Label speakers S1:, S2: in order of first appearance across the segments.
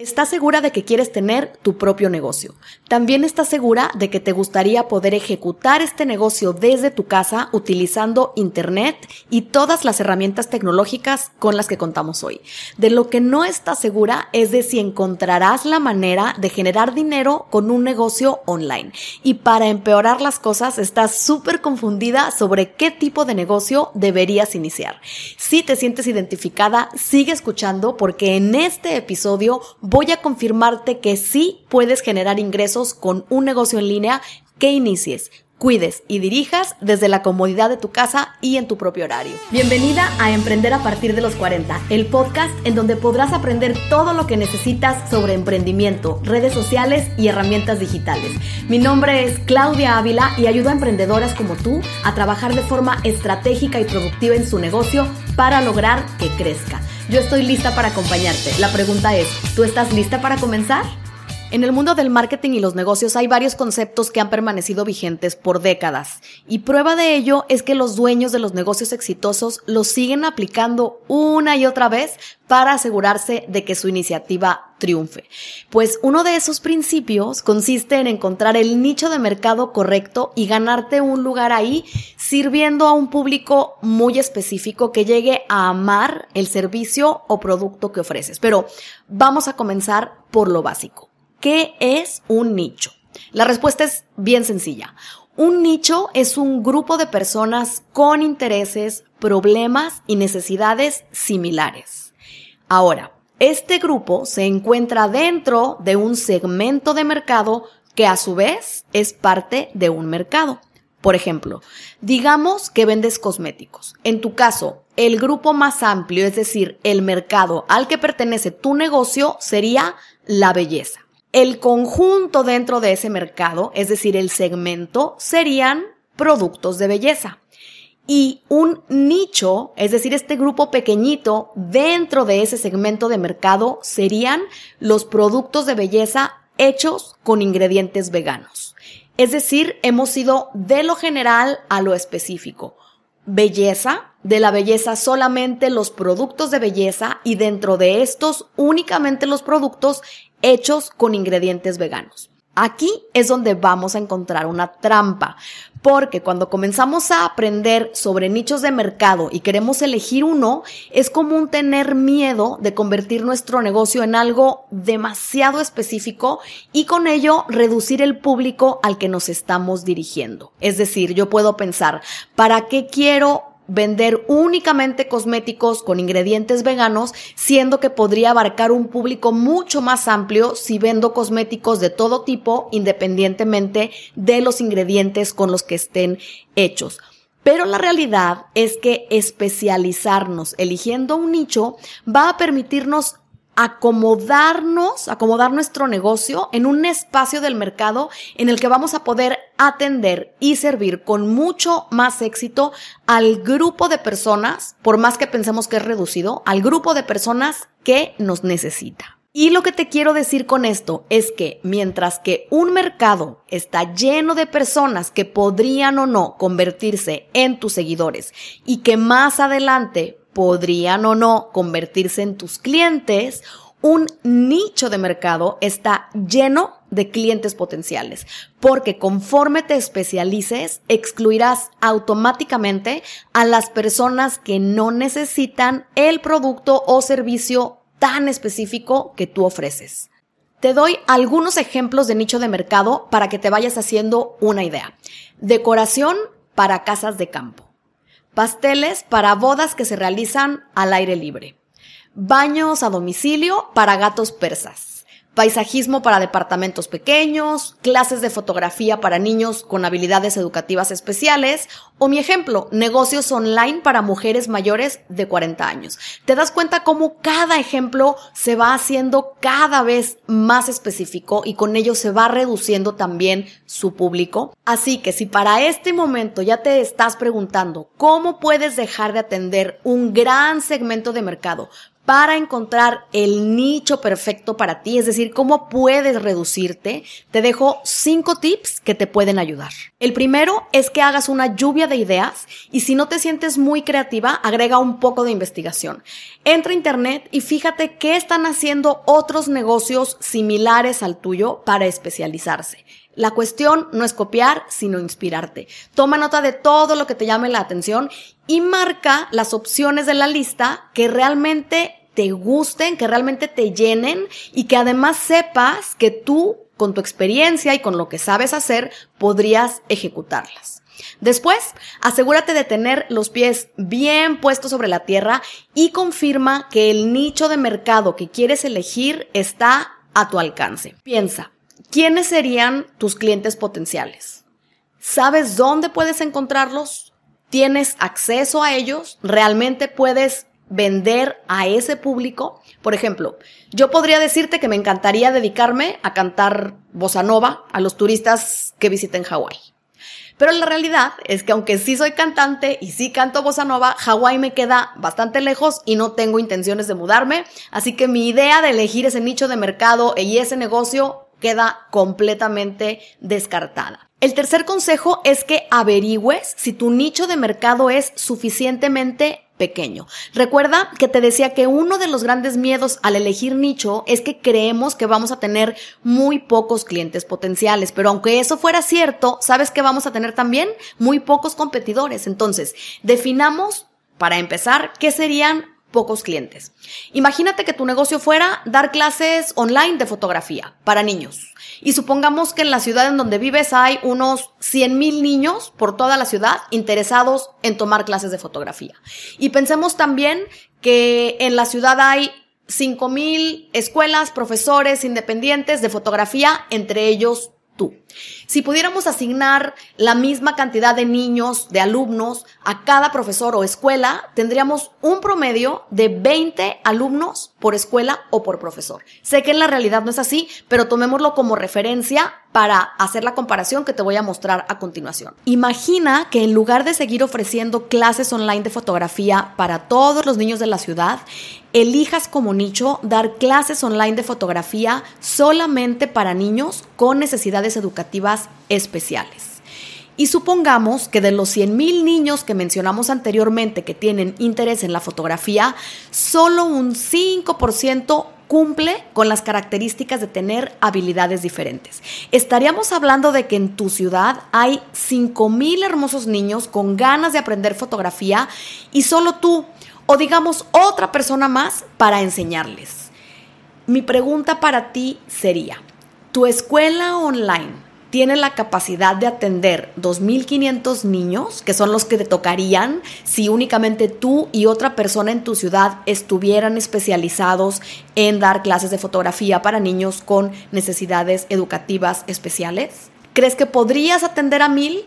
S1: Estás segura de que quieres tener tu propio negocio. También estás segura de que te gustaría poder ejecutar este negocio desde tu casa utilizando Internet y todas las herramientas tecnológicas con las que contamos hoy. De lo que no estás segura es de si encontrarás la manera de generar dinero con un negocio online. Y para empeorar las cosas, estás súper confundida sobre qué tipo de negocio deberías iniciar. Si te sientes identificada, sigue escuchando porque en este episodio voy a confirmarte que sí puedes generar ingresos con un negocio en línea que inicies cuides y dirijas desde la comodidad de tu casa y en tu propio horario. Bienvenida a Emprender a partir de los 40, el podcast en donde podrás aprender todo lo que necesitas sobre emprendimiento, redes sociales y herramientas digitales. Mi nombre es Claudia Ávila y ayudo a emprendedoras como tú a trabajar de forma estratégica y productiva en su negocio para lograr que crezca. Yo estoy lista para acompañarte. La pregunta es, ¿tú estás lista para comenzar? En el mundo del marketing y los negocios hay varios conceptos que han permanecido vigentes por décadas y prueba de ello es que los dueños de los negocios exitosos los siguen aplicando una y otra vez para asegurarse de que su iniciativa triunfe. Pues uno de esos principios consiste en encontrar el nicho de mercado correcto y ganarte un lugar ahí sirviendo a un público muy específico que llegue a amar el servicio o producto que ofreces. Pero vamos a comenzar por lo básico. ¿Qué es un nicho? La respuesta es bien sencilla. Un nicho es un grupo de personas con intereses, problemas y necesidades similares. Ahora, este grupo se encuentra dentro de un segmento de mercado que a su vez es parte de un mercado. Por ejemplo, digamos que vendes cosméticos. En tu caso, el grupo más amplio, es decir, el mercado al que pertenece tu negocio, sería la belleza. El conjunto dentro de ese mercado, es decir, el segmento, serían productos de belleza. Y un nicho, es decir, este grupo pequeñito dentro de ese segmento de mercado, serían los productos de belleza hechos con ingredientes veganos. Es decir, hemos ido de lo general a lo específico. Belleza, de la belleza solamente los productos de belleza y dentro de estos únicamente los productos hechos con ingredientes veganos. Aquí es donde vamos a encontrar una trampa, porque cuando comenzamos a aprender sobre nichos de mercado y queremos elegir uno, es común tener miedo de convertir nuestro negocio en algo demasiado específico y con ello reducir el público al que nos estamos dirigiendo. Es decir, yo puedo pensar, ¿para qué quiero vender únicamente cosméticos con ingredientes veganos, siendo que podría abarcar un público mucho más amplio si vendo cosméticos de todo tipo, independientemente de los ingredientes con los que estén hechos. Pero la realidad es que especializarnos eligiendo un nicho va a permitirnos acomodarnos, acomodar nuestro negocio en un espacio del mercado en el que vamos a poder atender y servir con mucho más éxito al grupo de personas, por más que pensemos que es reducido, al grupo de personas que nos necesita. Y lo que te quiero decir con esto es que mientras que un mercado está lleno de personas que podrían o no convertirse en tus seguidores y que más adelante podrían o no convertirse en tus clientes, un nicho de mercado está lleno de clientes potenciales, porque conforme te especialices, excluirás automáticamente a las personas que no necesitan el producto o servicio tan específico que tú ofreces. Te doy algunos ejemplos de nicho de mercado para que te vayas haciendo una idea. Decoración para casas de campo pasteles para bodas que se realizan al aire libre, baños a domicilio para gatos persas, paisajismo para departamentos pequeños, clases de fotografía para niños con habilidades educativas especiales o mi ejemplo, negocios online para mujeres mayores de 40 años. Te das cuenta cómo cada ejemplo se va haciendo cada vez más específico y con ello se va reduciendo también su público. Así que si para este momento ya te estás preguntando cómo puedes dejar de atender un gran segmento de mercado para encontrar el nicho perfecto para ti, es decir, cómo puedes reducirte, te dejo cinco tips que te pueden ayudar. El primero es que hagas una lluvia de ideas y si no te sientes muy creativa, agrega un poco de investigación. Entra a internet y fíjate qué están haciendo otros negocios similares al tuyo para especializarse. La cuestión no es copiar, sino inspirarte. Toma nota de todo lo que te llame la atención y marca las opciones de la lista que realmente te gusten, que realmente te llenen y que además sepas que tú, con tu experiencia y con lo que sabes hacer, podrías ejecutarlas. Después, asegúrate de tener los pies bien puestos sobre la tierra y confirma que el nicho de mercado que quieres elegir está a tu alcance. Piensa, ¿quiénes serían tus clientes potenciales? ¿Sabes dónde puedes encontrarlos? ¿Tienes acceso a ellos? ¿Realmente puedes vender a ese público? Por ejemplo, yo podría decirte que me encantaría dedicarme a cantar bossa nova a los turistas que visiten Hawái. Pero la realidad es que aunque sí soy cantante y sí canto bossa nova, Hawái me queda bastante lejos y no tengo intenciones de mudarme, así que mi idea de elegir ese nicho de mercado y ese negocio queda completamente descartada. El tercer consejo es que averigües si tu nicho de mercado es suficientemente pequeño. Recuerda que te decía que uno de los grandes miedos al elegir nicho es que creemos que vamos a tener muy pocos clientes potenciales, pero aunque eso fuera cierto, ¿sabes que vamos a tener también? Muy pocos competidores. Entonces, definamos, para empezar, qué serían pocos clientes. Imagínate que tu negocio fuera dar clases online de fotografía para niños. Y supongamos que en la ciudad en donde vives hay unos 100 mil niños por toda la ciudad interesados en tomar clases de fotografía. Y pensemos también que en la ciudad hay 5 mil escuelas, profesores independientes de fotografía, entre ellos. Si pudiéramos asignar la misma cantidad de niños, de alumnos a cada profesor o escuela, tendríamos un promedio de 20 alumnos por escuela o por profesor. Sé que en la realidad no es así, pero tomémoslo como referencia para hacer la comparación que te voy a mostrar a continuación. Imagina que en lugar de seguir ofreciendo clases online de fotografía para todos los niños de la ciudad, elijas como nicho dar clases online de fotografía solamente para niños con necesidades educativas especiales. Y supongamos que de los 100.000 niños que mencionamos anteriormente que tienen interés en la fotografía, solo un 5% cumple con las características de tener habilidades diferentes. Estaríamos hablando de que en tu ciudad hay 5.000 hermosos niños con ganas de aprender fotografía y solo tú, o digamos otra persona más, para enseñarles. Mi pregunta para ti sería, ¿tu escuela online tiene la capacidad de atender 2.500 niños, que son los que te tocarían si únicamente tú y otra persona en tu ciudad estuvieran especializados en dar clases de fotografía para niños con necesidades educativas especiales? ¿Crees que podrías atender a 1.000?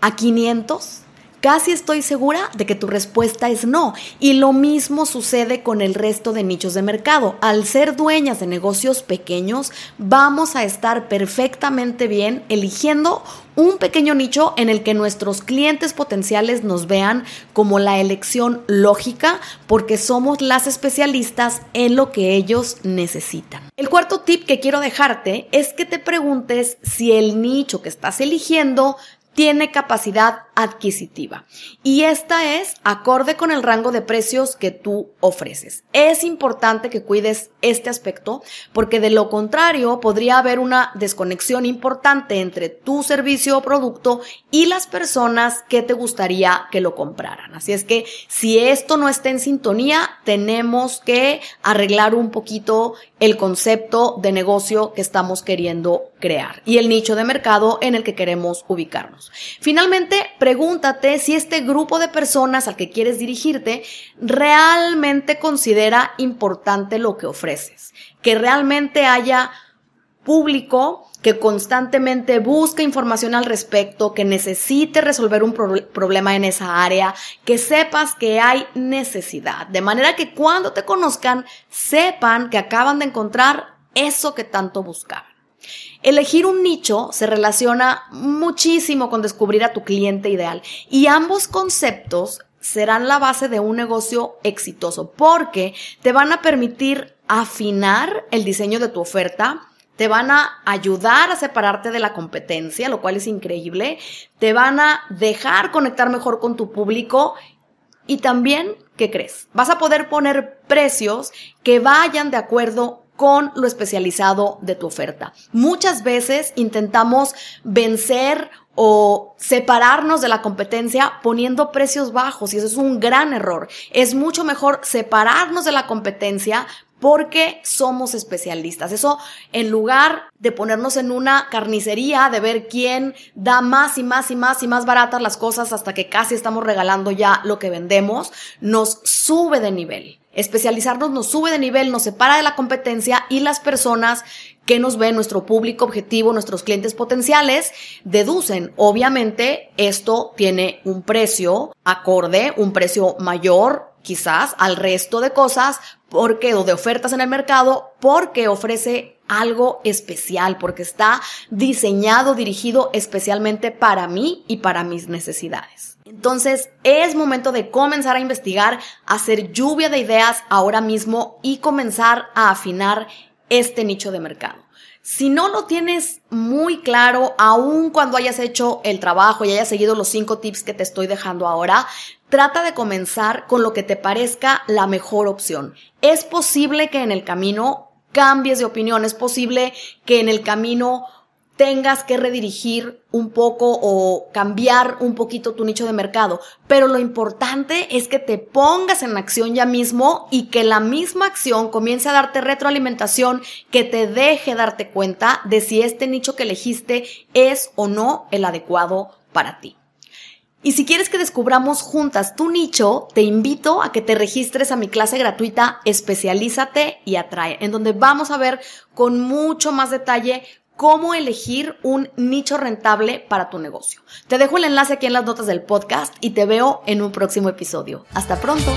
S1: ¿A 500? Casi estoy segura de que tu respuesta es no. Y lo mismo sucede con el resto de nichos de mercado. Al ser dueñas de negocios pequeños, vamos a estar perfectamente bien eligiendo un pequeño nicho en el que nuestros clientes potenciales nos vean como la elección lógica porque somos las especialistas en lo que ellos necesitan. El cuarto tip que quiero dejarte es que te preguntes si el nicho que estás eligiendo tiene capacidad adquisitiva. Y esta es acorde con el rango de precios que tú ofreces. Es importante que cuides este aspecto porque de lo contrario podría haber una desconexión importante entre tu servicio o producto y las personas que te gustaría que lo compraran. Así es que si esto no está en sintonía, tenemos que arreglar un poquito el concepto de negocio que estamos queriendo crear y el nicho de mercado en el que queremos ubicarnos. Finalmente, pregúntate si este grupo de personas al que quieres dirigirte realmente considera importante lo que ofreces, que realmente haya público que constantemente busca información al respecto, que necesite resolver un problema en esa área, que sepas que hay necesidad, de manera que cuando te conozcan sepan que acaban de encontrar eso que tanto buscaban. Elegir un nicho se relaciona muchísimo con descubrir a tu cliente ideal y ambos conceptos serán la base de un negocio exitoso porque te van a permitir afinar el diseño de tu oferta, te van a ayudar a separarte de la competencia, lo cual es increíble, te van a dejar conectar mejor con tu público Y también, ¿qué crees? Vas a poder poner precios que vayan de acuerdo con lo especializado de tu oferta. Muchas veces intentamos vencer o separarnos de la competencia poniendo precios bajos y eso es un gran error. Es mucho mejor separarnos de la competencia porque somos especialistas. Eso en lugar de ponernos en una carnicería, de ver quién da más y más y más y más baratas las cosas hasta que casi estamos regalando ya lo que vendemos, nos sube de nivel. Especializarnos nos sube de nivel, nos separa de la competencia y las personas que nos ven, nuestro público objetivo, nuestros clientes potenciales, deducen. Obviamente esto tiene un precio acorde, un precio mayor quizás al resto de cosas porque o de ofertas en el mercado porque ofrece algo especial, porque está diseñado, dirigido especialmente para mí y para mis necesidades. Entonces es momento de comenzar a investigar, hacer lluvia de ideas ahora mismo y comenzar a afinar este nicho de mercado. Si no lo tienes muy claro, aun cuando hayas hecho el trabajo y hayas seguido los cinco tips que te estoy dejando ahora, trata de comenzar con lo que te parezca la mejor opción. Es posible que en el camino cambies de opinión, es posible que en el camino tengas que redirigir un poco o cambiar un poquito tu nicho de mercado. Pero lo importante es que te pongas en acción ya mismo y que la misma acción comience a darte retroalimentación que te deje darte cuenta de si este nicho que elegiste es o no el adecuado para ti. Y si quieres que descubramos juntas tu nicho, te invito a que te registres a mi clase gratuita Especialízate y Atrae, en donde vamos a ver con mucho más detalle cómo elegir un nicho rentable para tu negocio. Te dejo el enlace aquí en las notas del podcast y te veo en un próximo episodio. Hasta pronto.